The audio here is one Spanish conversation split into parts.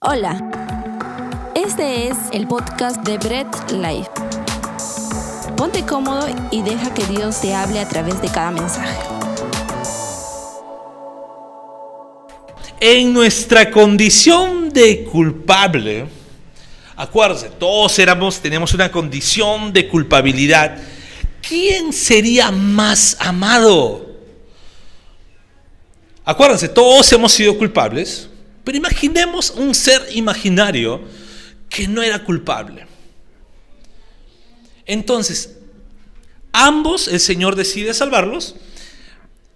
Hola, este es el podcast de Bread Life. Ponte cómodo y deja que Dios te hable a través de cada mensaje. En nuestra condición de culpable, acuérdense, todos éramos, teníamos una condición de culpabilidad. ¿Quién sería más amado? Acuérdense, todos hemos sido culpables, pero imaginemos un ser imaginario que no era culpable. Entonces, ambos el Señor decide salvarlos,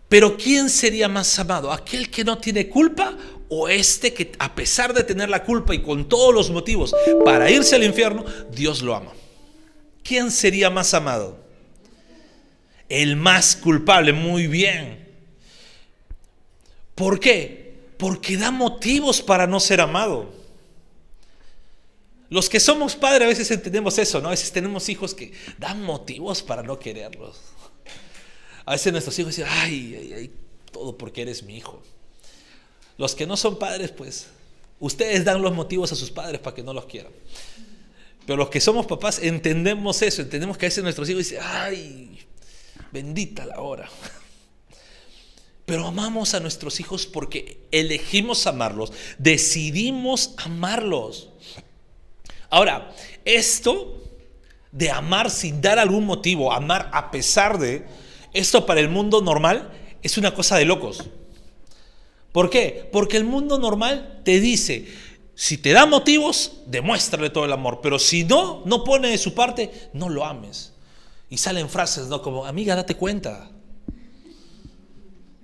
pero ¿quién sería más amado? ¿Aquel que no tiene culpa o este que a pesar de tener la culpa y con todos los motivos para irse al infierno, Dios lo ama? ¿Quién sería más amado? El más culpable, muy bien. ¿Por qué? Porque da motivos para no ser amado. Los que somos padres a veces entendemos eso, ¿no? A veces tenemos hijos que dan motivos para no quererlos. A veces nuestros hijos dicen, ay, ay, ay, todo porque eres mi hijo. Los que no son padres, pues, ustedes dan los motivos a sus padres para que no los quieran. Pero los que somos papás entendemos eso, entendemos que a veces nuestros hijos dicen, ay, bendita la hora. Pero amamos a nuestros hijos porque elegimos amarlos, decidimos amarlos. Ahora, esto de amar sin dar algún motivo, amar a pesar de, esto para el mundo normal es una cosa de locos. ¿Por qué? Porque el mundo normal te dice, si te da motivos, demuéstrale todo el amor, pero si no, no pone de su parte, no lo ames. Y salen frases, ¿no? Como, amiga, date cuenta.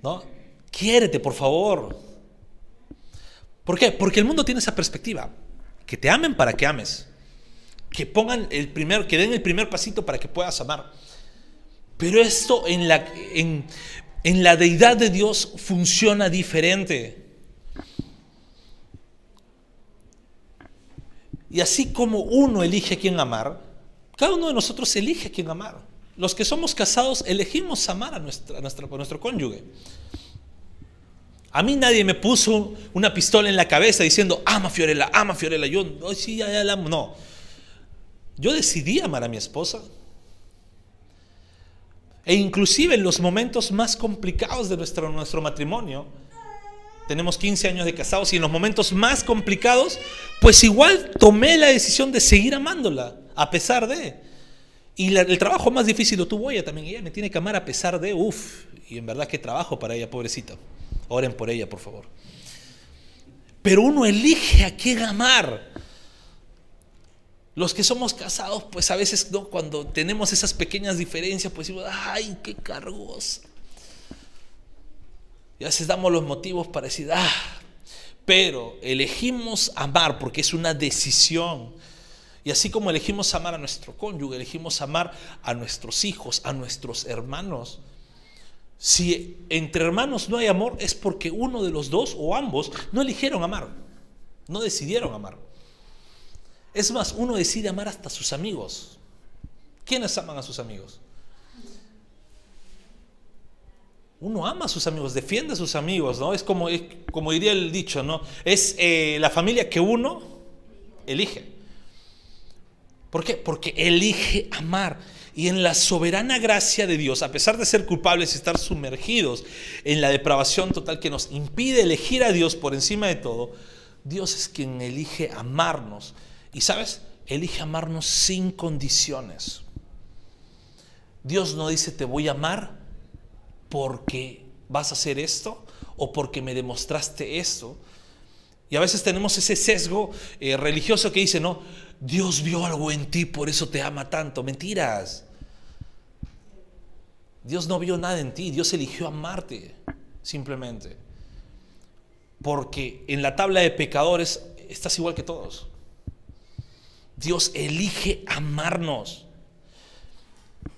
¿No? Quiérete, por favor. ¿Por qué? Porque el mundo tiene esa perspectiva. Que te amen para que ames. Que pongan el primer, que den el primer pasito para que puedas amar. Pero esto en la, en, en la deidad de Dios funciona diferente. Y así como uno elige a quién amar, cada uno de nosotros elige a quién amar. Los que somos casados elegimos amar a, nuestra, nuestro cónyuge. A mí nadie me puso una pistola en la cabeza diciendo, ama Fiorella, ama Fiorella. Yo, sí, ya, ya la amo. No. Yo decidí amar a mi esposa. E inclusive en los momentos más complicados de nuestro, nuestro matrimonio, tenemos 15 años de casados y en los momentos más complicados, pues igual tomé la decisión de seguir amándola, a pesar de. Y el trabajo más difícil lo tuvo ella también. Ella me tiene que amar a pesar de, uff, y en verdad qué trabajo para ella, pobrecita. Oren por ella, por favor. Pero uno elige a quién amar. Los que somos casados, pues a veces ¿no? cuando tenemos esas pequeñas diferencias, pues decimos, ay, qué cargosa. Y a veces damos los motivos para decir, ah, pero elegimos amar porque es una decisión. Y así como elegimos amar a nuestro cónyuge, elegimos amar a nuestros hijos, a nuestros hermanos. Si entre hermanos no hay amor, es porque uno de los dos o ambos no eligieron amar, no decidieron amar. Es más, uno decide amar hasta sus amigos. ¿Quiénes aman a sus amigos? Uno ama a sus amigos, defiende a sus amigos, ¿no? Es como, como diría el dicho, ¿no? Es eh, la familia que uno elige. ¿Por qué? Porque elige amar. Y en la soberana gracia de Dios, a pesar de ser culpables y estar sumergidos en la depravación total que nos impide elegir a Dios por encima de todo, Dios es quien elige amarnos. Y sabes, elige amarnos sin condiciones. Dios no dice te voy a amar porque vas a hacer esto o porque me demostraste esto. Y a veces tenemos ese sesgo eh, religioso que dice, no, Dios vio algo en ti, por eso te ama tanto. Mentiras. Dios no vio nada en ti, Dios eligió amarte, simplemente. Porque en la tabla de pecadores estás igual que todos. Dios elige amarnos.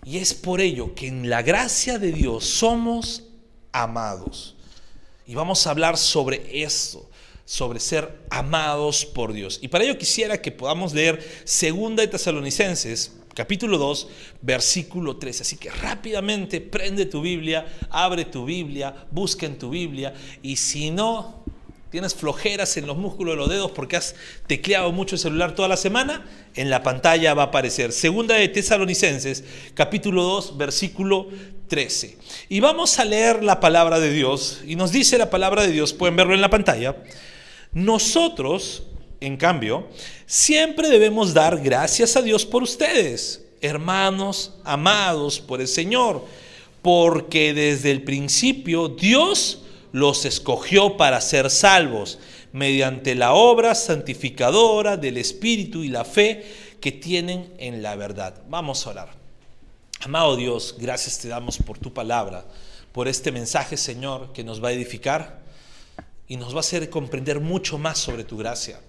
Y es por ello que en la gracia de Dios somos amados. Y vamos a hablar sobre esto, sobre ser amados por Dios. Y para ello quisiera que podamos leer Segunda de Tesalonicenses, capítulo 2, versículo 13. Así que rápidamente prende tu Biblia, abre tu Biblia, busca en tu Biblia y si no, tienes flojeras en los músculos de los dedos porque has tecleado mucho el celular toda la semana, en la pantalla va a aparecer. Segunda de Tesalonicenses, capítulo 2, versículo 13. Y vamos a leer la palabra de Dios. Y nos dice la palabra de Dios, pueden verlo en la pantalla. Nosotros, en cambio, siempre debemos dar gracias a Dios por ustedes, hermanos amados por el Señor, porque desde el principio Dios los escogió para ser salvos mediante la obra santificadora del Espíritu y la fe que tienen en la verdad. Vamos a orar. Amado Dios, gracias te damos por tu palabra, por este mensaje, Señor, que nos va a edificar y nos va a hacer comprender mucho más sobre tu gracia.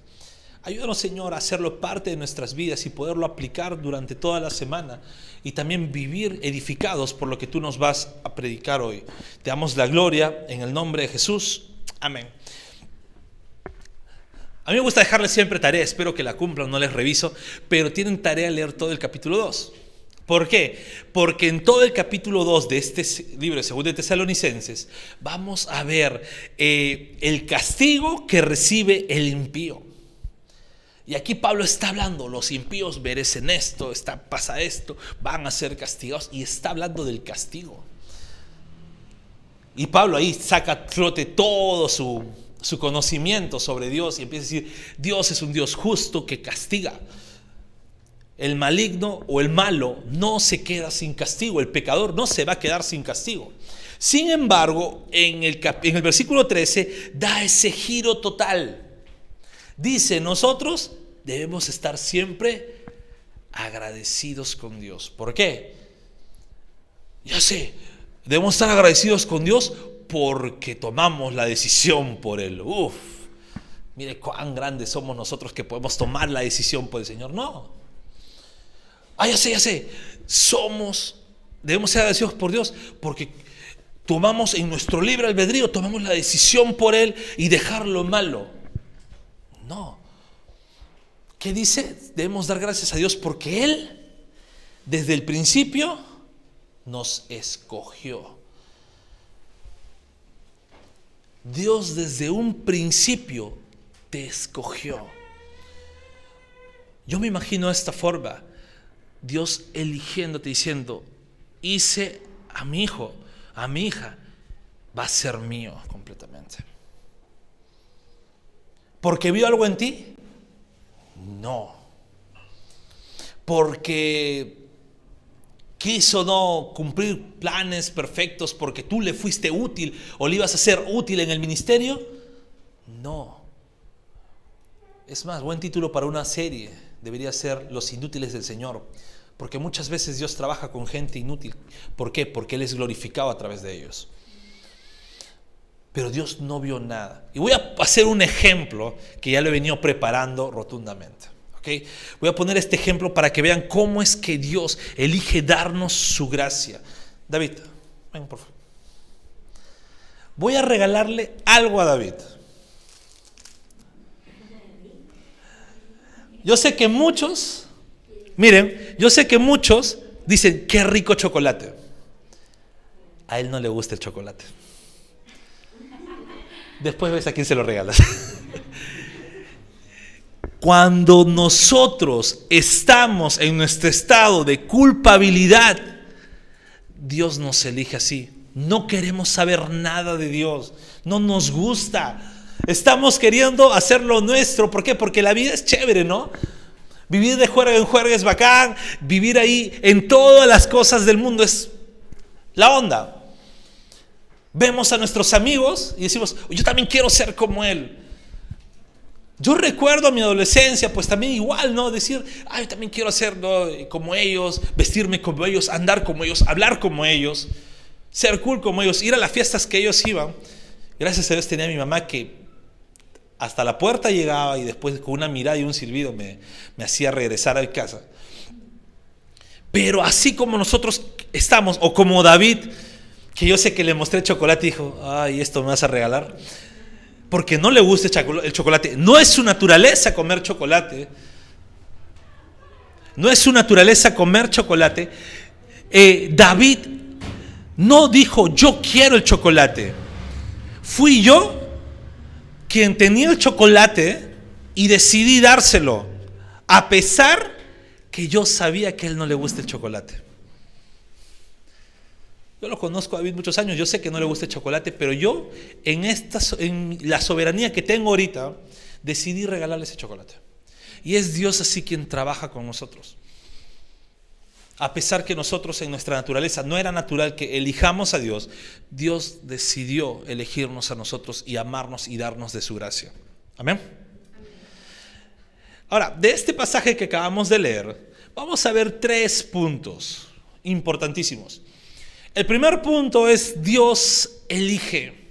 Ayúdanos, Señor, a hacerlo parte de nuestras vidas y poderlo aplicar durante toda la semana y también vivir edificados por lo que tú nos vas a predicar hoy. Te damos la gloria en el nombre de Jesús. Amén. A mí me gusta dejarles siempre tarea, espero que la cumplan, no les reviso, pero tienen tarea leer todo el capítulo 2. ¿Por qué? Porque en todo el capítulo 2 de este libro de 2 de Tesalonicenses vamos a ver eh, el castigo que recibe el impío. Y aquí Pablo está hablando, los impíos merecen esto, está, pasa esto, van a ser castigados y está hablando del castigo. Y Pablo ahí saca a todo su, su conocimiento sobre Dios y empieza a decir, Dios es un Dios justo que castiga. El maligno o el malo no se queda sin castigo, el pecador no se va a quedar sin castigo. Sin embargo, en el, versículo 13 da ese giro total. Dice, nosotros debemos estar siempre agradecidos con Dios. ¿Por qué? Ya sé, debemos estar agradecidos con Dios porque tomamos la decisión por Él. Uf, mire cuán grandes somos nosotros que podemos tomar la decisión por el Señor. No. Ah, ya sé, ya sé. Somos, debemos ser agradecidos por Dios porque tomamos en nuestro libre albedrío, tomamos la decisión por Él y dejar lo malo. No. ¿Qué dice? Debemos dar gracias a Dios porque Él, desde el principio, nos escogió. Dios desde un principio te escogió. Yo me imagino de esta forma, Dios eligiéndote diciendo, hice a mi hijo, a mi hija, va a ser mío completamente. Porque vio algo en ti, no. Porque quiso no cumplir planes perfectos porque tú le fuiste útil o le ibas a ser útil en el ministerio. No. Es más, buen título para una serie debería ser Los inútiles del Señor. Porque muchas veces Dios trabaja con gente inútil. ¿Por qué? Porque Él es glorificado a través de ellos. Pero Dios no vio nada. Y voy a hacer un ejemplo que ya lo he venido preparando rotundamente. ¿okay? Voy a poner este ejemplo para que vean cómo es que Dios elige darnos su gracia. David, ven por favor. Voy a regalarle algo a David. Yo sé que muchos, miren, yo sé que muchos dicen, qué rico chocolate. A él no le gusta el chocolate. Después ves a quién se lo regalas. Cuando nosotros estamos en nuestro estado de culpabilidad, Dios nos elige así. No queremos saber nada de Dios. No nos gusta. Estamos queriendo hacer lo nuestro. ¿Por qué? Porque la vida es chévere, ¿no? Vivir de juerga en juerga es bacán. Vivir ahí en todas las cosas del mundo es la onda. Vemos a nuestros amigos y decimos, yo también quiero ser como él. Yo recuerdo a mi adolescencia, pues también igual, ¿no? Decir, ay, yo también quiero ser como ellos, vestirme como ellos, andar como ellos, hablar como ellos, ser cool como ellos, ir a las fiestas que ellos iban. Gracias a Dios tenía mi mamá que hasta la puerta llegaba y después con una mirada y un silbido me, me hacía regresar a casa. Pero así como nosotros estamos, o como David, que yo sé que le mostré chocolate y dijo, ay, esto me vas a regalar. Porque no le gusta el chocolate. No es su naturaleza comer chocolate. No es su naturaleza comer chocolate. Eh, David no dijo, yo quiero el chocolate. Fui yo quien tenía el chocolate y decidí dárselo, a pesar que yo sabía que a él no le gusta el chocolate. Yo lo conozco a David muchos años, yo sé que no le gusta el chocolate, pero yo en, esta, en la soberanía que tengo ahorita, decidí regalarle ese chocolate. Y es Dios así quien trabaja con nosotros. A pesar que nosotros en nuestra naturaleza no era natural que elijamos a Dios, Dios decidió elegirnos a nosotros y amarnos y darnos de su gracia. Amén. Ahora, de este pasaje que acabamos de leer, vamos a ver tres puntos importantísimos. El primer punto es Dios elige.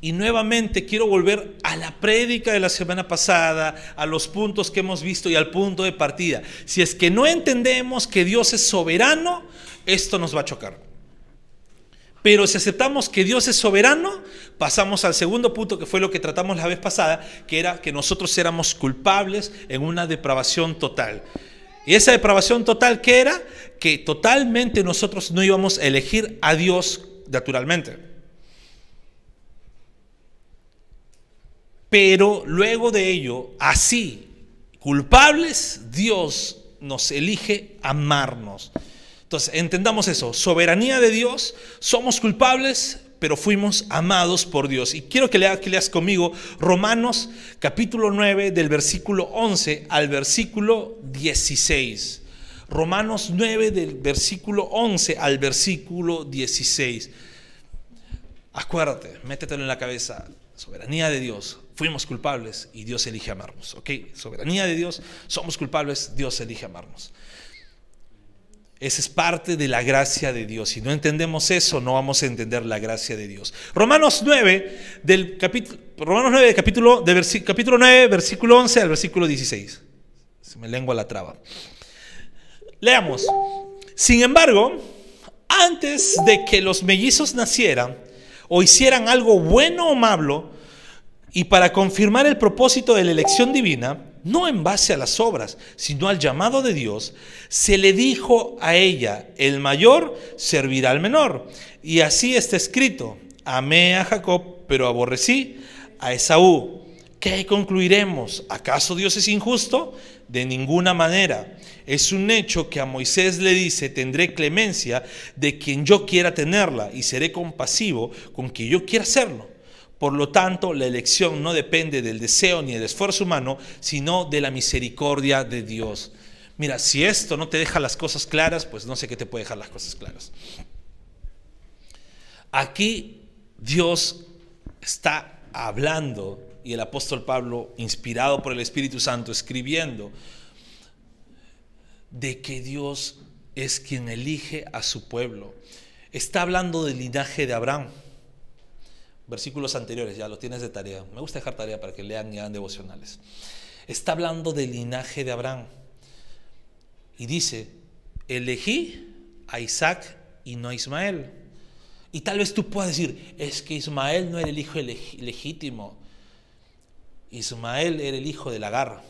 Y nuevamente quiero volver a la prédica de la semana pasada, a los puntos que hemos visto y al punto de partida. Si es que no entendemos que Dios es soberano, esto nos va a chocar. Pero si aceptamos que Dios es soberano, pasamos al segundo punto que fue lo que tratamos la vez pasada, que era que nosotros éramos culpables en una depravación total. Y esa depravación total, ¿qué era? Que totalmente nosotros no íbamos a elegir a Dios naturalmente. Pero luego de ello, así, culpables, Dios nos elige amarnos. Entonces, entendamos eso, soberanía de Dios, somos culpables, pero fuimos amados por Dios. Y quiero que leas, que leas conmigo Romanos capítulo 9 del versículo 11 al versículo 16. Romanos 9 del versículo 11 al versículo 16. Acuérdate, métetelo en la cabeza, soberanía de Dios, fuimos culpables y Dios elige amarnos. ¿Ok? Soberanía de Dios, somos culpables, Dios elige amarnos. Esa es parte de la gracia de Dios. Si no entendemos eso, no vamos a entender la gracia de Dios. Romanos 9, del capítulo, Romanos 9, capítulo, de capítulo 9, versículo 11 al versículo 16. Se me lengua la traba. Leamos. Sin embargo, antes de que los mellizos nacieran o hicieran algo bueno o malo, y para confirmar el propósito de la elección divina, no en base a las obras, sino al llamado de Dios, se le dijo a ella, el mayor servirá al menor. Y así está escrito, amé a Jacob, pero aborrecí a Esaú. ¿Qué concluiremos? ¿Acaso Dios es injusto? De ninguna manera. Es un hecho que a Moisés le dice, tendré clemencia de quien yo quiera tenerla y seré compasivo con quien yo quiera hacerlo. Por lo tanto, la elección no depende del deseo ni del esfuerzo humano, sino de la misericordia de Dios. Mira, si esto no te deja las cosas claras, pues no sé qué te puede dejar las cosas claras. Aquí Dios está hablando y el apóstol Pablo, inspirado por el Espíritu Santo, escribiendo de que Dios es quien elige a su pueblo. Está hablando del linaje de Abraham versículos anteriores, ya lo tienes de tarea. Me gusta dejar tarea para que lean y hagan devocionales. Está hablando del linaje de Abraham. Y dice, elegí a Isaac y no a Ismael. Y tal vez tú puedas decir, es que Ismael no era el hijo legítimo. Ismael era el hijo de Agar.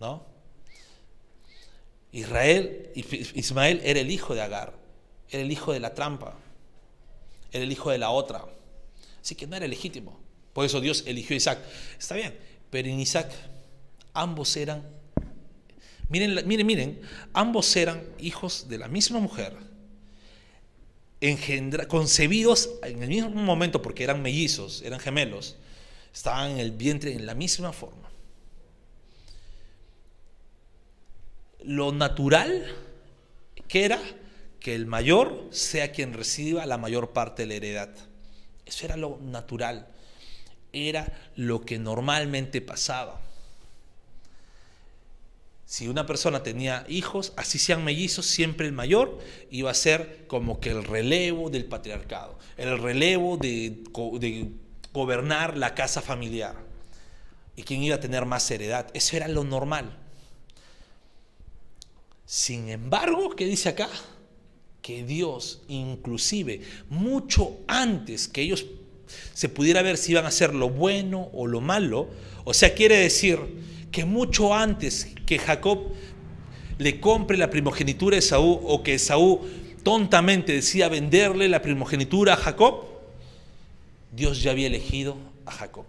¿No? Israel, Ismael era el hijo de Agar, era el hijo de la trampa era el hijo de la otra. Así que no era legítimo. Por eso Dios eligió a Isaac. Está bien, pero en Isaac ambos eran, miren, miren, miren, ambos eran hijos de la misma mujer, engendra, concebidos en el mismo momento porque eran mellizos, eran gemelos, estaban en el vientre en la misma forma. Lo natural que era que el mayor sea quien reciba la mayor parte de la heredad. Eso era lo natural, era lo que normalmente pasaba. Si una persona tenía hijos, así sean mellizos, siempre el mayor iba a ser como que el relevo del patriarcado, el relevo de, gobernar la casa familiar y quien iba a tener más heredad. Eso era lo normal. Sin embargo, ¿qué dice acá? Que Dios, inclusive mucho antes que ellos se pudiera ver si iban a hacer lo bueno o lo malo, o sea, quiere decir que mucho antes que Jacob le compre la primogenitura a Esaú o que Esaú tontamente decía venderle la primogenitura a Jacob, Dios ya había elegido a Jacob.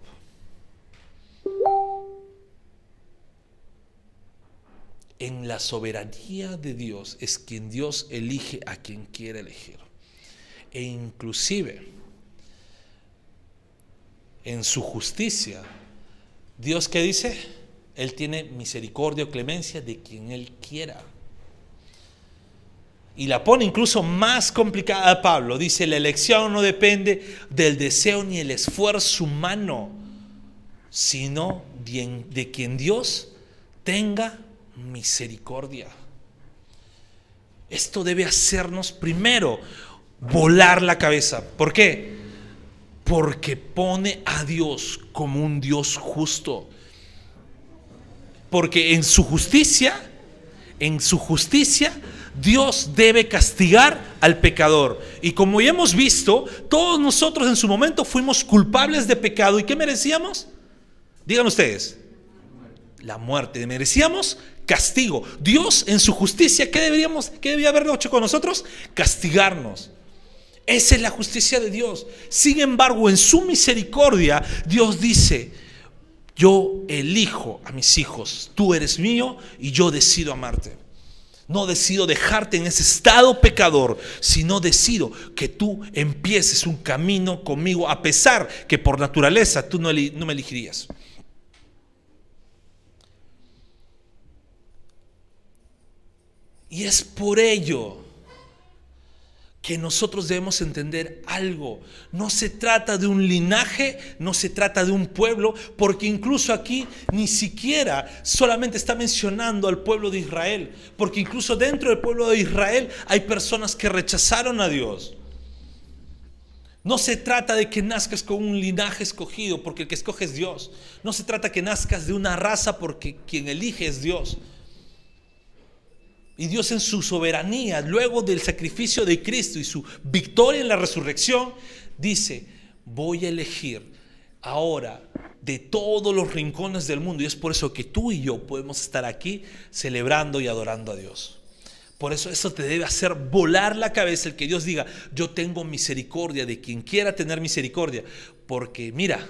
En la soberanía de Dios es quien Dios elige a quien quiere elegir. E inclusive en su justicia, Dios que dice, Él tiene misericordia o clemencia de quien Él quiera. Y la pone incluso más complicada a Pablo. Dice, la elección no depende del deseo ni el esfuerzo humano, sino de quien Dios tenga misericordia. Esto debe hacernos primero volar la cabeza. ¿Por qué? Porque pone a Dios como un Dios justo. Porque en su justicia, en su justicia, Dios debe castigar al pecador. Y como ya hemos visto, todos nosotros en su momento fuimos culpables de pecado. ¿Y qué merecíamos? Digan ustedes. La muerte. Merecíamos castigo. Dios en su justicia, ¿qué deberíamos, qué debería haber hecho con nosotros? Castigarnos. Esa es la justicia de Dios. Sin embargo, en su misericordia, Dios dice, yo elijo a mis hijos, tú eres mío y yo decido amarte. No decido dejarte en ese estado pecador, sino decido que tú empieces un camino conmigo, a pesar que por naturaleza tú no, no me elegirías. Y es por ello que nosotros debemos entender algo. No se trata de un linaje, no se trata de un pueblo, porque incluso aquí ni siquiera solamente está mencionando al pueblo de Israel, porque incluso dentro del pueblo de Israel hay personas que rechazaron a Dios. No se trata de que nazcas con un linaje escogido, porque el que escoge es Dios. No se trata que nazcas de una raza, porque quien elige es Dios. Y Dios en su soberanía, luego del sacrificio de Cristo y su victoria en la resurrección, dice, voy a elegir ahora de todos los rincones del mundo. Y es por eso que tú y yo podemos estar aquí celebrando y adorando a Dios. Por eso eso te debe hacer volar la cabeza el que Dios diga, yo tengo misericordia de quien quiera tener misericordia. Porque mira,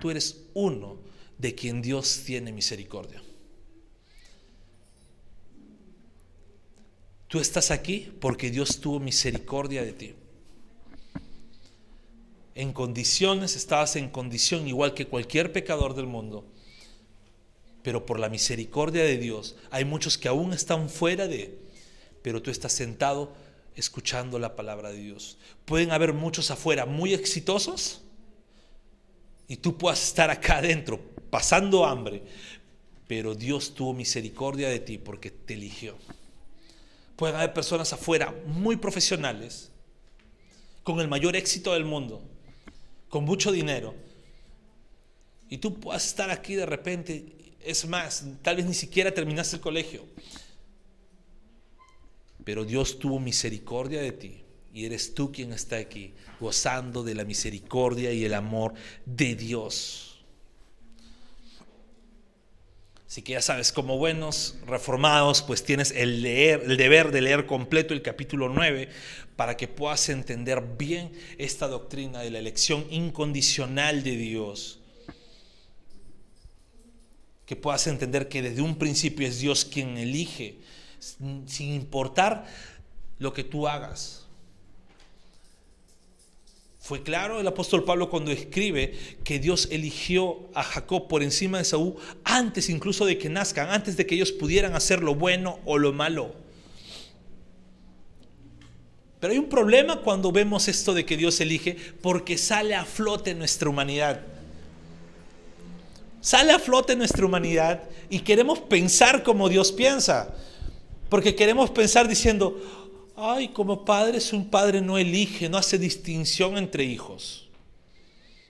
tú eres uno de quien Dios tiene misericordia. Tú estás aquí porque Dios tuvo misericordia de ti. En condiciones, estabas en condición igual que cualquier pecador del mundo. Pero por la misericordia de Dios, hay muchos que aún están fuera de, pero tú estás sentado escuchando la palabra de Dios. Pueden haber muchos afuera muy exitosos y tú puedas estar acá adentro pasando hambre, pero Dios tuvo misericordia de ti porque te eligió. Pueden haber personas afuera muy profesionales, con el mayor éxito del mundo, con mucho dinero. Y tú puedas estar aquí de repente, es más, tal vez ni siquiera terminaste el colegio. Pero Dios tuvo misericordia de ti y eres tú quien está aquí, gozando de la misericordia y el amor de Dios. Así que ya sabes, como buenos reformados, pues tienes el, leer, el deber de leer completo el capítulo 9 para que puedas entender bien esta doctrina de la elección incondicional de Dios. Que puedas entender que desde un principio es Dios quien elige, sin importar lo que tú hagas. Fue claro el apóstol Pablo cuando escribe que Dios eligió a Jacob por encima de Saúl antes incluso de que nazcan, antes de que ellos pudieran hacer lo bueno o lo malo. Pero hay un problema cuando vemos esto de que Dios elige porque sale a flote nuestra humanidad. Sale a flote nuestra humanidad y queremos pensar como Dios piensa. Porque queremos pensar diciendo, ay, como padres un padre no elige, no hace distinción entre hijos.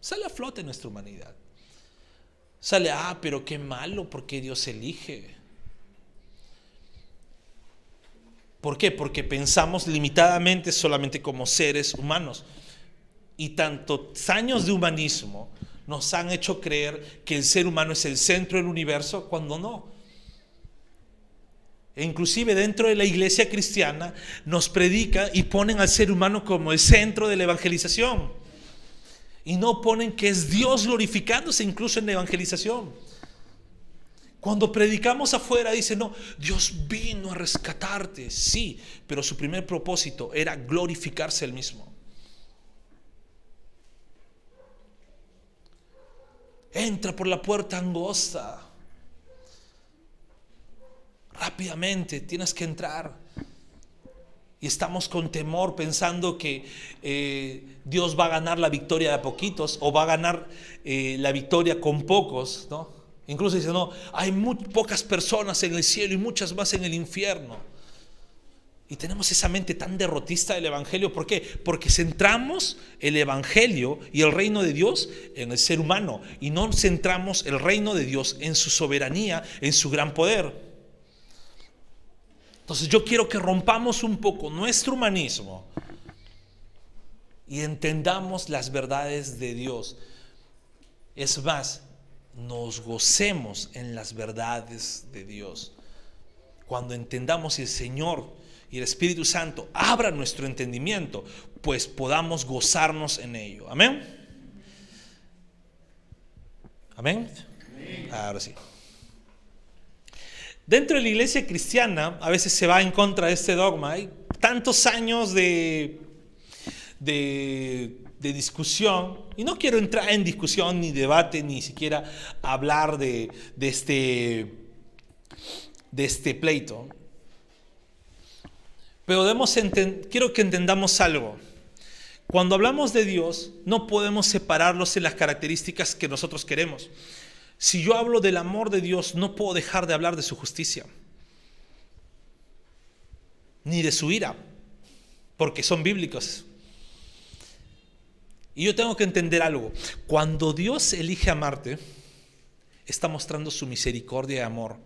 Sale a flote nuestra humanidad. Sale, ah, pero qué malo, porque Dios elige. ¿Por qué? Porque pensamos limitadamente solamente como seres humanos. Y tantos años de humanismo nos han hecho creer que el ser humano es el centro del universo cuando no. E inclusive dentro de la iglesia cristiana, nos predican y ponen al ser humano como el centro de la evangelización. Y no ponen que es Dios glorificándose incluso en la evangelización. Cuando predicamos afuera, dice, no, Dios vino a rescatarte, sí, pero su primer propósito era glorificarse él mismo. Entra por la puerta angosta rápidamente tienes que entrar. Y estamos con temor pensando que eh, Dios va a ganar la victoria de a poquitos o va a ganar eh, la victoria con pocos, ¿no? Incluso dice, no, hay muy pocas personas en el cielo y muchas más en el infierno. Y tenemos esa mente tan derrotista del Evangelio. ¿Por qué? Porque centramos el Evangelio y el reino de Dios en el ser humano y no centramos el reino de Dios en su soberanía, en su gran poder. Entonces yo quiero que rompamos un poco nuestro humanismo y entendamos las verdades de Dios. Es más, nos gocemos en las verdades de Dios. Cuando entendamos el Señor y el Espíritu Santo abra nuestro entendimiento, pues podamos gozarnos en ello. Amén. Amén. Ahora sí. Dentro de la iglesia cristiana a veces se va en contra de este dogma. Hay tantos años de, de, discusión, y no quiero entrar en discusión ni debate, ni siquiera hablar de, de, este, de este pleito. Pero debemos quiero que entendamos algo. Cuando hablamos de Dios, no podemos separarlos en las características que nosotros queremos. Si yo hablo del amor de Dios, no puedo dejar de hablar de su justicia, ni de su ira, porque son bíblicos. Y yo tengo que entender algo. Cuando Dios elige amarte, está mostrando su misericordia y amor.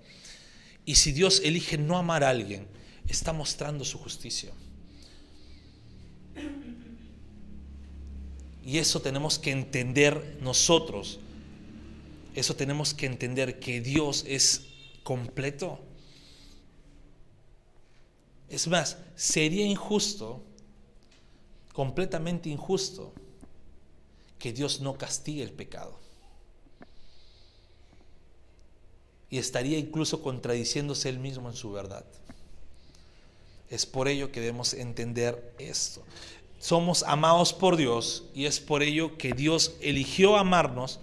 Y si Dios elige no amar a alguien, está mostrando su justicia. Y eso tenemos que entender nosotros eso tenemos que entender que Dios es completo. Es más, sería injusto, completamente injusto, que Dios no castigue el pecado. Y estaría incluso contradiciéndose él mismo en su verdad. Es por ello que debemos entender esto. Somos amados por Dios y es por ello que Dios eligió amarnos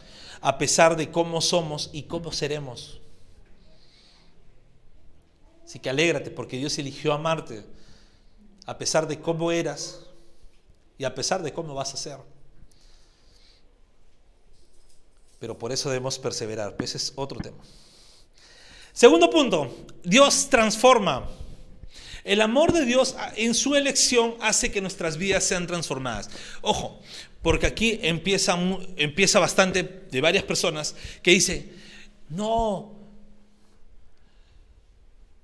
a pesar de cómo somos y cómo seremos. Así que alégrate porque Dios eligió amarte a pesar de cómo eras y a pesar de cómo vas a ser. Pero por eso debemos perseverar. Ese es otro tema. Segundo punto, Dios transforma. El amor de Dios en su elección hace que nuestras vidas sean transformadas. Ojo, porque aquí empieza, empieza bastante de varias personas que dice, no,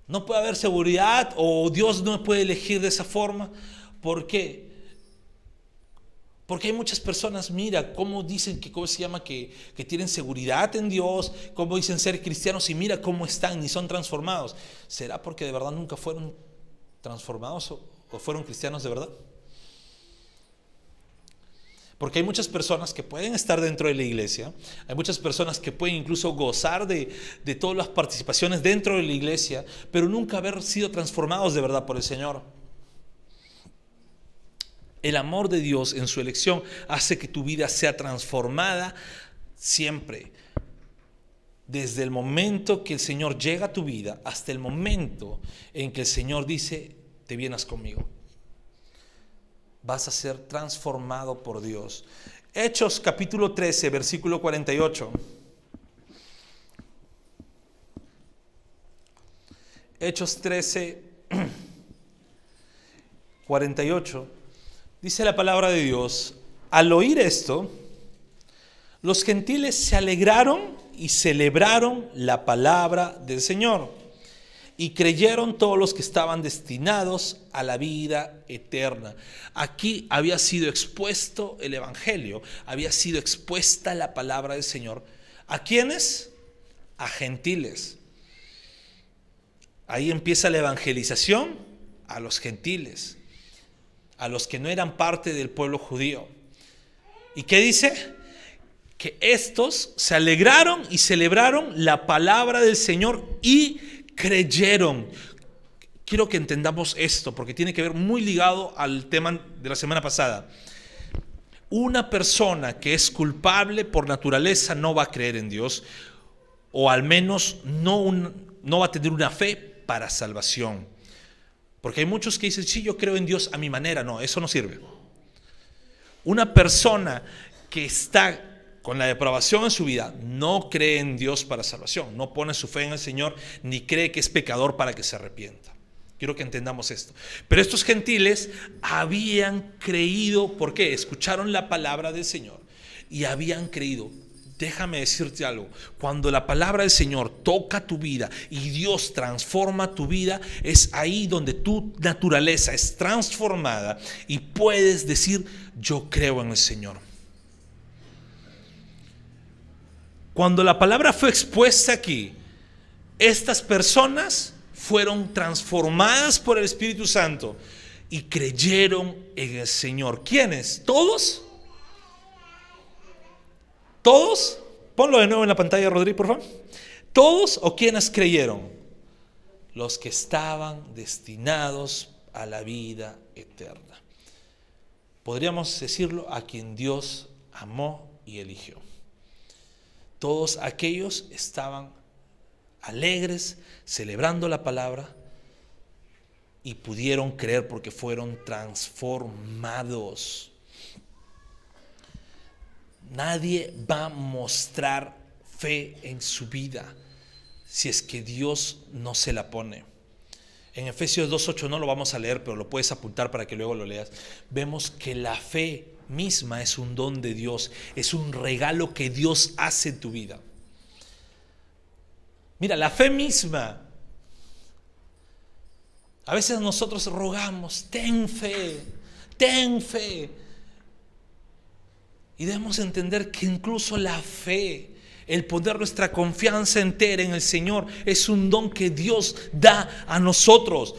no puede haber seguridad o Dios no puede elegir de esa forma. ¿Por qué? Porque hay muchas personas, mira, cómo dicen que, ¿cómo se llama? Que, que, tienen seguridad en Dios, cómo dicen ser cristianos y mira cómo están y son transformados. ¿Será porque de verdad nunca fueron transformados o fueron cristianos de verdad? Porque hay muchas personas que pueden estar dentro de la iglesia, hay muchas personas que pueden incluso gozar de, todas las participaciones dentro de la iglesia, pero nunca haber sido transformados de verdad por el Señor. El amor de Dios en su elección hace que tu vida sea transformada siempre. Desde el momento que el Señor llega a tu vida hasta el momento en que el Señor dice, te vienes conmigo vas a ser transformado por Dios. Hechos capítulo 13, versículo 48. Hechos 13, 48. Dice la palabra de Dios, al oír esto, los gentiles se alegraron y celebraron la palabra del Señor y creyeron todos los que estaban destinados a la vida eterna. Aquí había sido expuesto el Evangelio, había sido expuesta la palabra del Señor. ¿A quiénes? A gentiles. ahí empieza la evangelización a los gentiles, a los que no eran parte del pueblo judío. ¿Y qué dice? Que estos se alegraron y celebraron la palabra del Señor y creyeron. Quiero que entendamos esto porque tiene que ver muy ligado al tema de la semana pasada. Una persona que es culpable por naturaleza no va a creer en Dios o al menos no, no va a tener una fe para salvación. Porque hay muchos que dicen, sí, yo creo en Dios a mi manera. No, eso no sirve. Una persona que está con la depravación en su vida, no cree en Dios para salvación, no pone su fe en el Señor, ni cree que es pecador para que se arrepienta. Quiero que entendamos esto. Pero estos gentiles habían creído, ¿por qué? Escucharon la palabra del Señor y habían creído. Déjame decirte algo, cuando la palabra del Señor toca tu vida y Dios transforma tu vida, es ahí donde tu naturaleza es transformada y puedes decir, yo creo en el Señor. Cuando la palabra fue expuesta aquí, estas personas fueron transformadas por el Espíritu Santo y creyeron en el Señor. ¿Quiénes? ¿Todos? ¿Todos? Ponlo de nuevo en la pantalla, Rodrigo, por favor. ¿Todos o quienes creyeron? Los que estaban destinados a la vida eterna. Podríamos decirlo a quien Dios amó y eligió. Todos aquellos estaban alegres, celebrando la palabra y pudieron creer porque fueron transformados. Nadie va a mostrar fe en su vida si es que Dios no se la pone. En Efesios 2.8 no lo vamos a leer, pero lo puedes apuntar para que luego lo leas. Vemos que la fe misma es un don de Dios, es un regalo que Dios hace en tu vida. Mira, la fe misma. A veces nosotros rogamos, ten fe, ten fe. Y debemos entender que incluso la fe, el poner nuestra confianza entera en el Señor, es un don que Dios da a nosotros.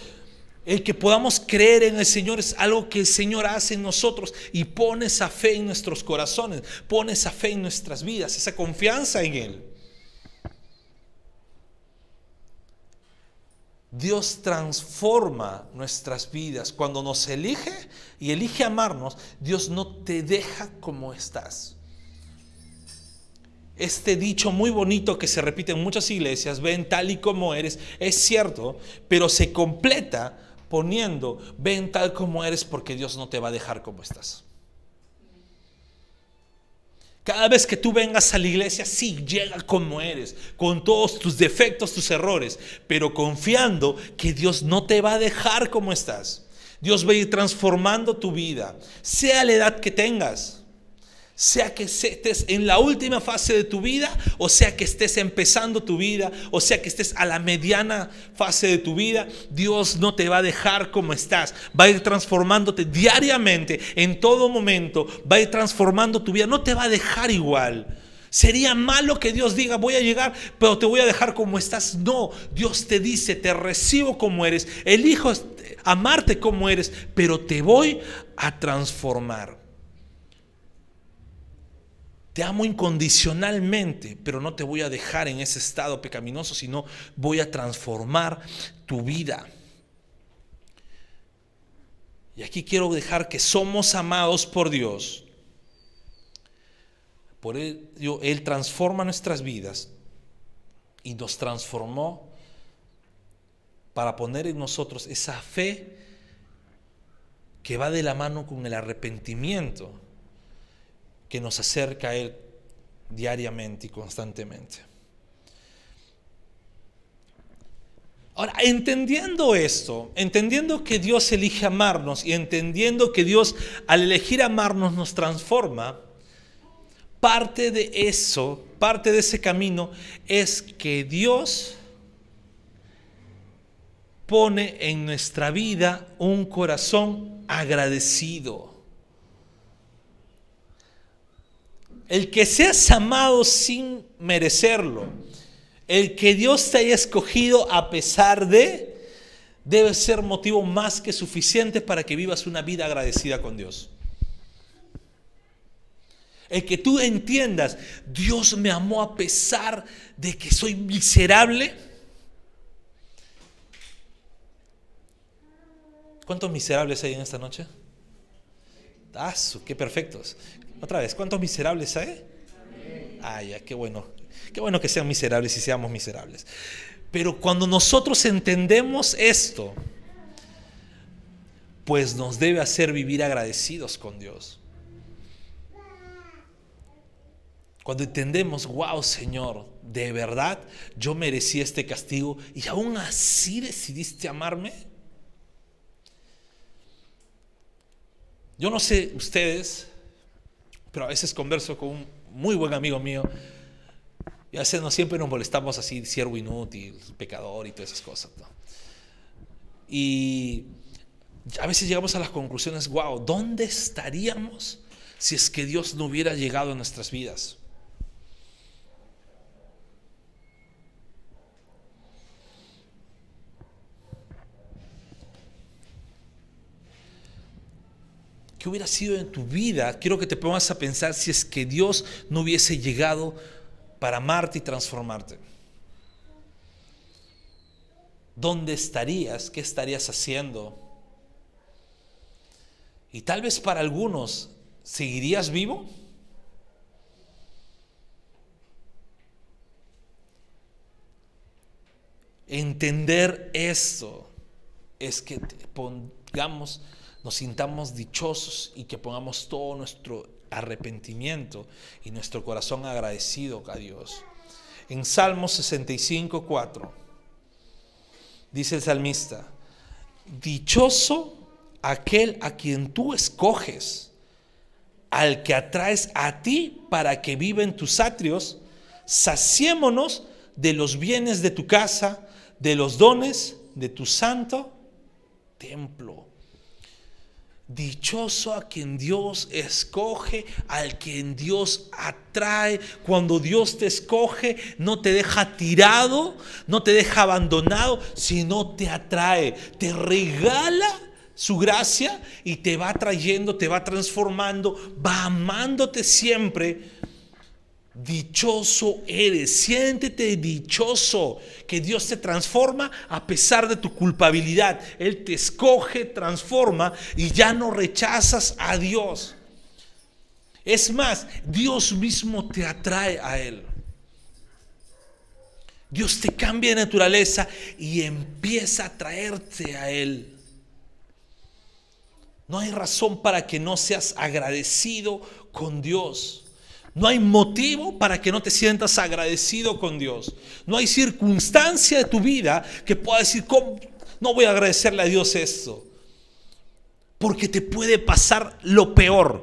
El que podamos creer en el Señor es algo que el Señor hace en nosotros y pone esa fe en nuestros corazones, pone esa fe en nuestras vidas, esa confianza en Él. Dios transforma nuestras vidas. Cuando nos elige y elige amarnos, Dios no te deja como estás. Este dicho muy bonito que se repite en muchas iglesias, ven tal y como eres, es cierto, pero se completa poniendo, ven tal como eres porque Dios no te va a dejar como estás. Cada vez que tú vengas a la iglesia, sí, llega como eres, con todos tus defectos, tus errores, pero confiando que Dios no te va a dejar como estás. Dios va a ir transformando tu vida, sea la edad que tengas sea que estés en la última fase de tu vida, o sea que estés empezando tu vida, o sea que estés a la mediana fase de tu vida, Dios no te va a dejar como estás, va a ir transformándote diariamente, en todo momento, va a ir transformando tu vida, no te va a dejar igual. Sería malo que Dios diga, voy a llegar, pero te voy a dejar como estás. No, Dios te dice, te recibo como eres, elijo amarte como eres, pero te voy a transformar. Te amo incondicionalmente, pero no te voy a dejar en ese estado pecaminoso, sino voy a transformar tu vida. Y aquí quiero dejar que somos amados por Dios. Por ello, Él transforma nuestras vidas y nos transformó para poner en nosotros esa fe que va de la mano con el arrepentimiento que nos acerca a Él diariamente y constantemente. Ahora, entendiendo esto, entendiendo que Dios elige amarnos y entendiendo que Dios al elegir amarnos nos transforma, parte de eso, parte de ese camino es que Dios pone en nuestra vida un corazón agradecido. El que seas amado sin merecerlo. El que Dios te haya escogido a pesar de, debe ser motivo más que suficiente para que vivas una vida agradecida con Dios. El que tú entiendas, Dios me amó a pesar de que soy miserable. ¿Cuántos miserables hay en esta noche? Ah, qué perfectos. Otra vez, ¿cuántos miserables hay? Ya, qué bueno. Qué bueno que sean miserables y seamos miserables. Pero cuando nosotros entendemos esto, pues nos debe hacer vivir agradecidos con Dios. Cuando entendemos, wow Señor, de verdad yo merecí este castigo y aún así decidiste amarme. Yo no sé ustedes, pero a veces converso con un muy buen amigo mío y a veces no siempre nos molestamos así, siervo inútil, pecador y todas esas cosas. Y a veces llegamos a las conclusiones, wow, ¿dónde estaríamos si es que Dios no hubiera llegado a nuestras vidas? ¿Qué hubiera sido en tu vida? Quiero que te pongas a pensar si es que Dios no hubiese llegado para amarte y transformarte. ¿Dónde estarías? ¿Qué estarías haciendo? Y tal vez para algunos, ¿seguirías vivo? Entender esto es que pongamos nos sintamos dichosos y que pongamos todo nuestro arrepentimiento y nuestro corazón agradecido a Dios. En Salmo 65, 4, dice el salmista, dichoso aquel a quien tú escoges, al que atraes a ti para que viva en tus atrios, saciémonos de los bienes de tu casa, de los dones de tu santo templo. Dichoso a quien Dios escoge, al quien Dios atrae. Cuando Dios te escoge, no te deja tirado, no te deja abandonado, sino te atrae, te regala su gracia y te va trayendo, te va transformando, va amándote siempre Dichoso eres, siéntete dichoso que Dios te transforma a pesar de tu culpabilidad. Él te escoge, transforma y ya no rechazas a Dios. Es más, Dios mismo te atrae a Él. Dios te cambia de naturaleza y empieza a traerte a Él. No hay razón para que no seas agradecido con Dios. No hay motivo para que no te sientas agradecido con Dios. No hay circunstancia de tu vida que pueda decir, no voy a agradecerle a Dios esto. Porque te puede pasar lo peor.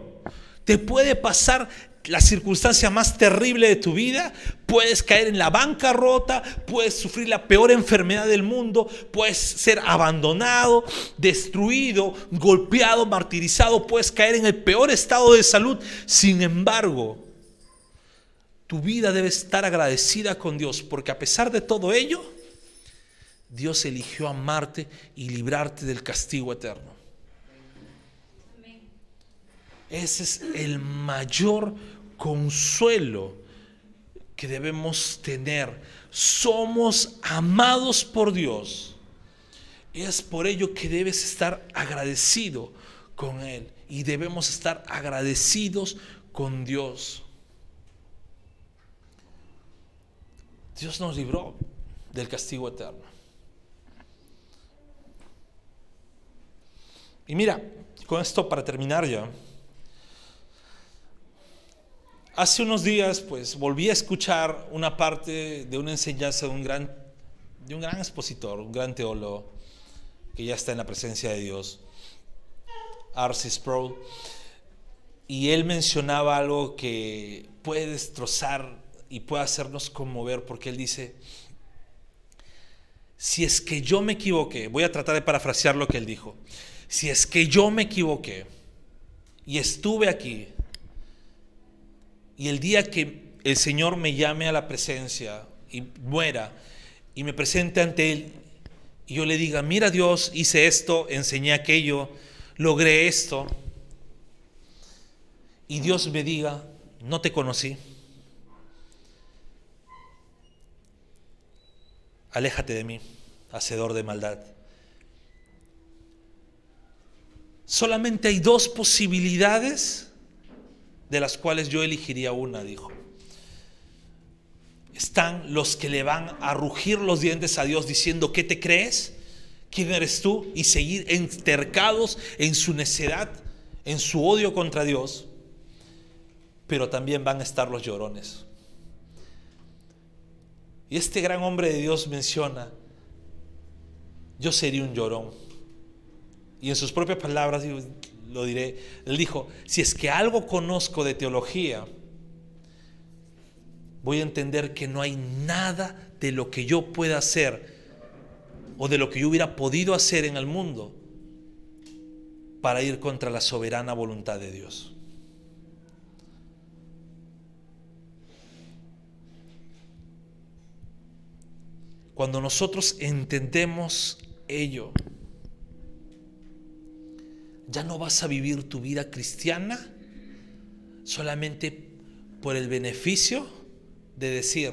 Te puede pasar la circunstancia más terrible de tu vida, puedes caer en la bancarrota, puedes sufrir la peor enfermedad del mundo, puedes ser abandonado, destruido, golpeado, martirizado, puedes caer en el peor estado de salud. Sin embargo, tu vida debe estar agradecida con Dios, porque a pesar de todo ello, Dios eligió amarte y librarte del castigo eterno. Ese es el mayor consuelo que debemos tener. Somos amados por Dios. Es por ello que debes estar agradecido con Él y debemos estar agradecidos con Dios. Dios nos libró del castigo eterno. Y mira, con esto para terminar ya, hace unos días pues volví a escuchar una parte de una enseñanza de un gran, de un gran expositor, un gran teólogo, que ya está en la presencia de Dios, Arcis Sproul, y él mencionaba algo que puede destrozar y puede hacernos conmover porque Él dice, si es que yo me equivoqué, voy a tratar de parafrasear lo que Él dijo, si es que yo me equivoqué y estuve aquí y el día que el Señor me llame a la presencia y muera y me presente ante Él y yo le diga, mira Dios, hice esto, enseñé aquello, logré esto, y Dios me diga, no te conocí, aléjate de mí, hacedor de maldad. Solamente hay dos posibilidades de las cuales yo elegiría una, dijo están los que le van a rugir los dientes a Dios diciendo, ¿qué te crees? ¿Quién eres tú? Y seguir entercados en su necedad, en su odio contra Dios. Pero también van a estar los llorones. Y este gran hombre de Dios menciona, yo sería un llorón. Y en sus propias palabras lo diré, él dijo, si es que algo conozco de teología, voy a entender que no hay nada de lo que yo pueda hacer o de lo que yo hubiera podido hacer en el mundo para ir contra la soberana voluntad de Dios. Cuando nosotros entendemos ello, ya no vas a vivir tu vida cristiana solamente por el beneficio de decir,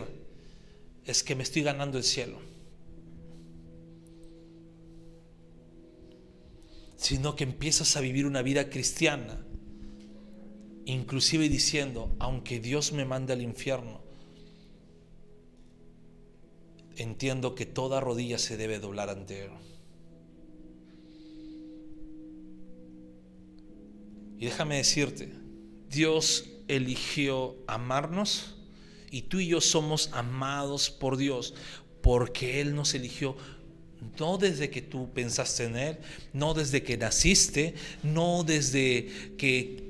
es que me estoy ganando el cielo. Sino que empiezas a vivir una vida cristiana, inclusive diciendo, aunque Dios me mande al infierno, entiendo que toda rodilla se debe doblar ante Él. Y déjame decirte, Dios eligió amarnos y tú y yo somos amados por Dios porque Él nos eligió no desde que tú pensaste en Él, no desde que naciste, no desde que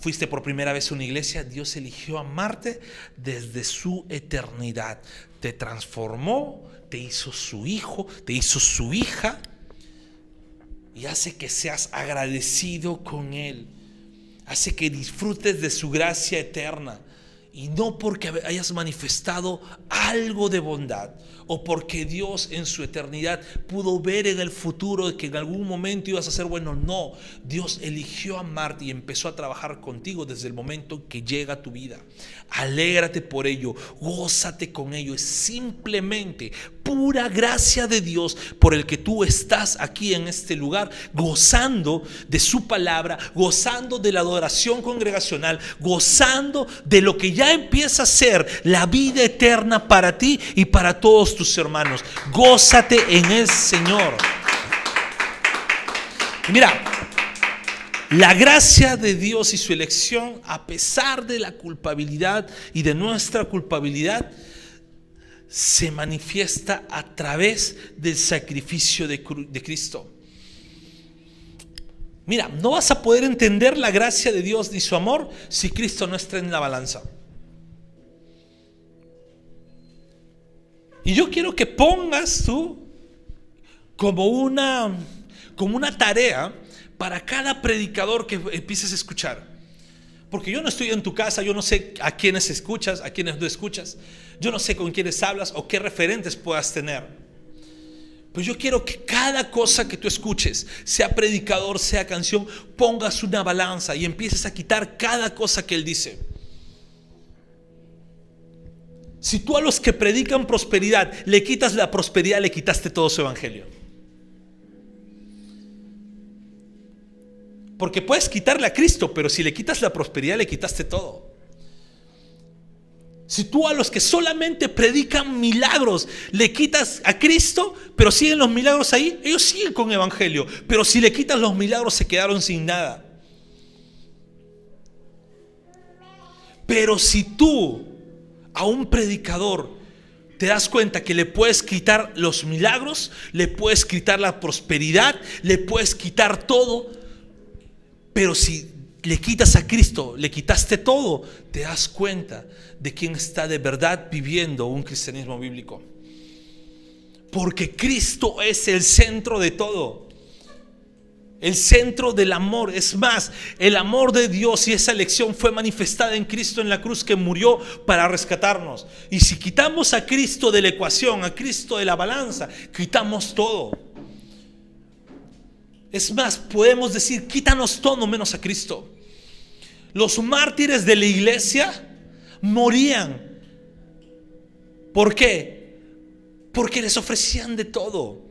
fuiste por primera vez a una iglesia, Dios eligió amarte desde su eternidad. Te transformó, te hizo su hijo, te hizo su hija y hace que seas agradecido con Él. Hace que disfrutes de su gracia eterna y no porque hayas manifestado algo de bondad o porque Dios en su eternidad pudo ver en el futuro que en algún momento ibas a ser bueno. No, Dios eligió amarte y empezó a trabajar contigo desde el momento que llega a tu vida. Alégrate por ello, gózate con ello. Es simplemente pura gracia de Dios por el que tú estás aquí en este lugar, gozando de su palabra, gozando de la adoración congregacional, gozando de lo que ya empieza a ser la vida eterna para ti y para todos tus hermanos. Gózate en el Señor. Mira, la gracia de Dios y su elección, a pesar de la culpabilidad y de nuestra culpabilidad, se manifiesta a través del sacrificio de, Cristo. Mira, no vas a poder entender la gracia de Dios ni su amor si Cristo no está en la balanza. Y yo quiero que pongas tú como una, como una tarea para cada predicador que empieces a escuchar. Porque yo no estoy en tu casa, yo no sé a quiénes escuchas, a quiénes no escuchas. Yo no sé con quiénes hablas o qué referentes puedas tener. Pues yo quiero que cada cosa que tú escuches, sea predicador, sea canción, pongas una balanza y empieces a quitar cada cosa que él dice. Si tú a los que predican prosperidad le quitas la prosperidad, le quitaste todo su evangelio. Porque puedes quitarle a Cristo, pero si le quitas la prosperidad, le quitaste todo. Si tú a los que solamente predican milagros le quitas a Cristo, pero siguen los milagros ahí, ellos siguen con evangelio. Pero si le quitas los milagros, se quedaron sin nada. Pero si tú a un predicador, te das cuenta que le puedes quitar los milagros, le puedes quitar la prosperidad, le puedes quitar todo, pero si le quitas a Cristo, le quitaste todo, te das cuenta de quién está de verdad viviendo un cristianismo bíblico. Porque Cristo es el centro de todo. el centro del amor. Es más, el amor de Dios y esa elección fue manifestada en Cristo en la cruz que murió para rescatarnos. Y si quitamos a Cristo de la ecuación, a Cristo de la balanza, quitamos todo. Es más, podemos decir, quítanos todo menos a Cristo. Los mártires de la iglesia morían. ¿Por qué? Porque les ofrecían de todo,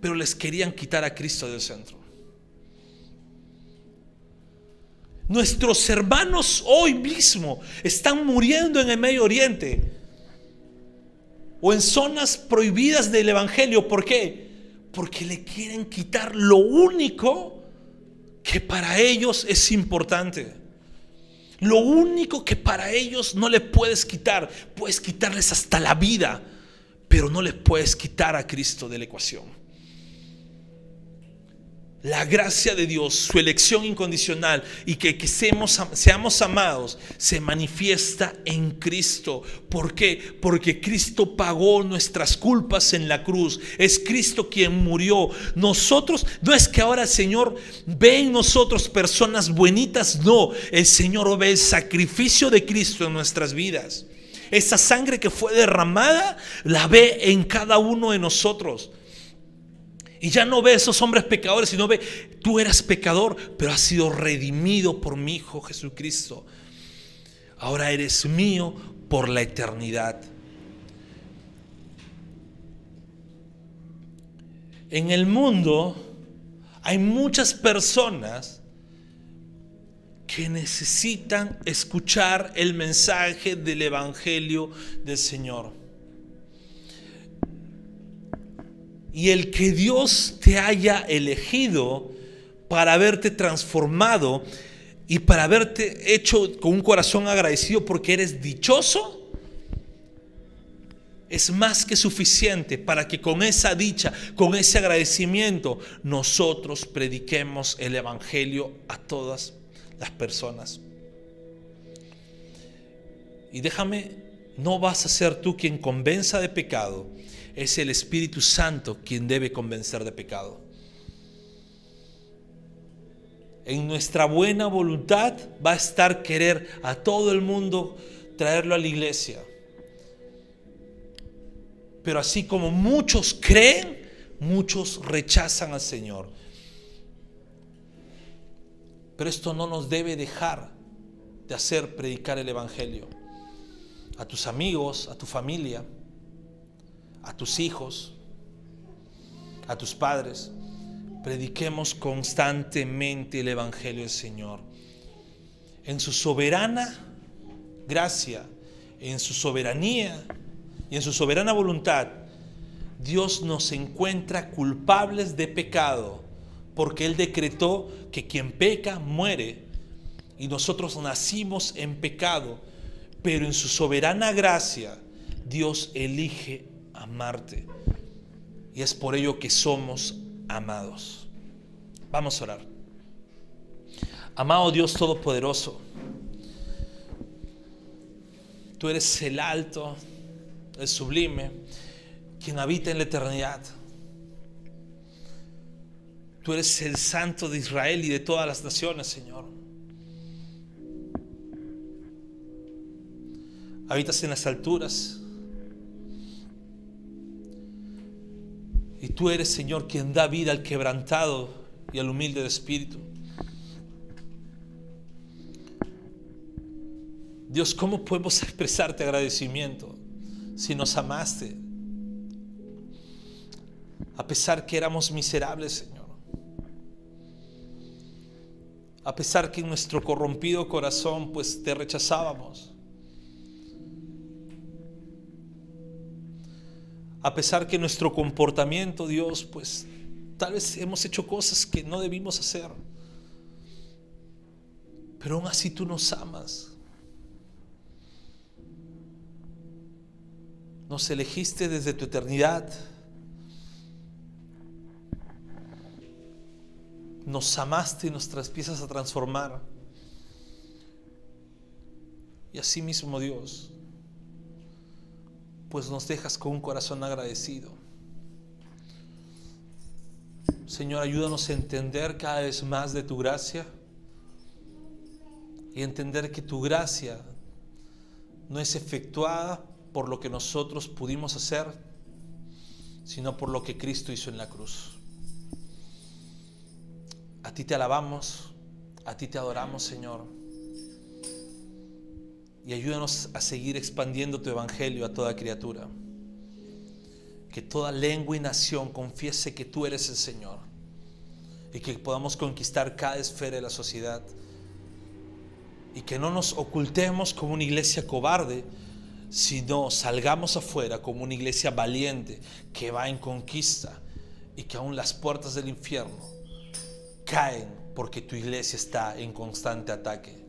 pero les querían quitar a Cristo del centro. Nuestros hermanos hoy mismo están muriendo en el Medio Oriente o en zonas prohibidas del Evangelio. ¿Por qué? Porque le quieren quitar lo único que para ellos es importante. Lo único que para ellos no le puedes quitar, puedes quitarles hasta la vida, pero no le puedes quitar a Cristo de la ecuación. La gracia de Dios, su elección incondicional y que, seamos, seamos amados se manifiesta en Cristo. ¿Por qué? Porque Cristo pagó nuestras culpas en la cruz. Es Cristo quien murió. Nosotros, no es que ahora el Señor ve en nosotros personas buenitas, no. El Señor ve el sacrificio de Cristo en nuestras vidas. Esa sangre que fue derramada la ve en cada uno de nosotros. Y ya no ve a esos hombres pecadores, sino ve, tú eras pecador, pero has sido redimido por mi Hijo Jesucristo. Ahora eres mío por la eternidad. En el mundo hay muchas personas que necesitan escuchar el mensaje del Evangelio del Señor. Y el que Dios te haya elegido para haberte transformado y para haberte hecho con un corazón agradecido porque eres dichoso, es más que suficiente para que con esa dicha, con ese agradecimiento, nosotros prediquemos el Evangelio a todas las personas. Y déjame, no vas a ser tú quien convenza de pecado, es el Espíritu Santo quien debe convencer de pecado. En nuestra buena voluntad va a estar querer a todo el mundo traerlo a la iglesia. Pero así como muchos creen, muchos rechazan al Señor. Pero esto no nos debe dejar de hacer predicar el Evangelio a tus amigos, a tu familia a tus hijos, a tus padres. Prediquemos constantemente el Evangelio del Señor. En su soberana gracia, en su soberanía y en su soberana voluntad, Dios nos encuentra culpables de pecado, porque Él decretó que quien peca muere, y nosotros nacimos en pecado, pero en su soberana gracia Dios elige Y es por ello que somos amados. Vamos a orar. Amado Dios Todopoderoso, tú eres el alto, el sublime, quien habita en la eternidad. Tú eres el santo de Israel y de todas las naciones, Señor. Habitas en las alturas tú eres, Señor, quien da vida al quebrantado y al humilde de espíritu. Dios, ¿cómo podemos expresarte agradecimiento si nos amaste? A pesar que éramos miserables, Señor. A pesar que en nuestro corrompido corazón pues te rechazábamos. A pesar que nuestro comportamiento, Dios, pues tal vez hemos hecho cosas que no debimos hacer. Pero aún así tú nos amas. Nos elegiste desde tu eternidad. Nos amaste y nos empiezas a transformar. Y así mismo Dios pues nos dejas con un corazón agradecido. Señor, ayúdanos a entender cada vez más de tu gracia y entender que tu gracia no es efectuada por lo que nosotros pudimos hacer, sino por lo que Cristo hizo en la cruz. A ti te alabamos, a ti te adoramos, Señor. Y ayúdanos a seguir expandiendo tu evangelio a toda criatura. Que toda lengua y nación confiese que tú eres el Señor. Y que podamos conquistar cada esfera de la sociedad. Y que no nos ocultemos como una iglesia cobarde, sino salgamos afuera como una iglesia valiente que va en conquista y que aún las puertas del infierno caen porque tu iglesia está en constante ataque.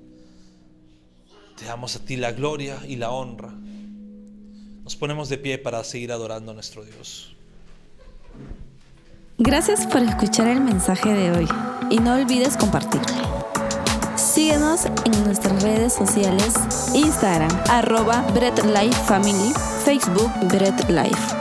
Te damos a ti la gloria y la honra. Nos ponemos de pie para seguir adorando a nuestro Dios. Gracias por escuchar el mensaje de hoy y no olvides compartirlo. Síguenos en nuestras redes sociales, Instagram, arroba Bread Life Family, Facebook Bread Life.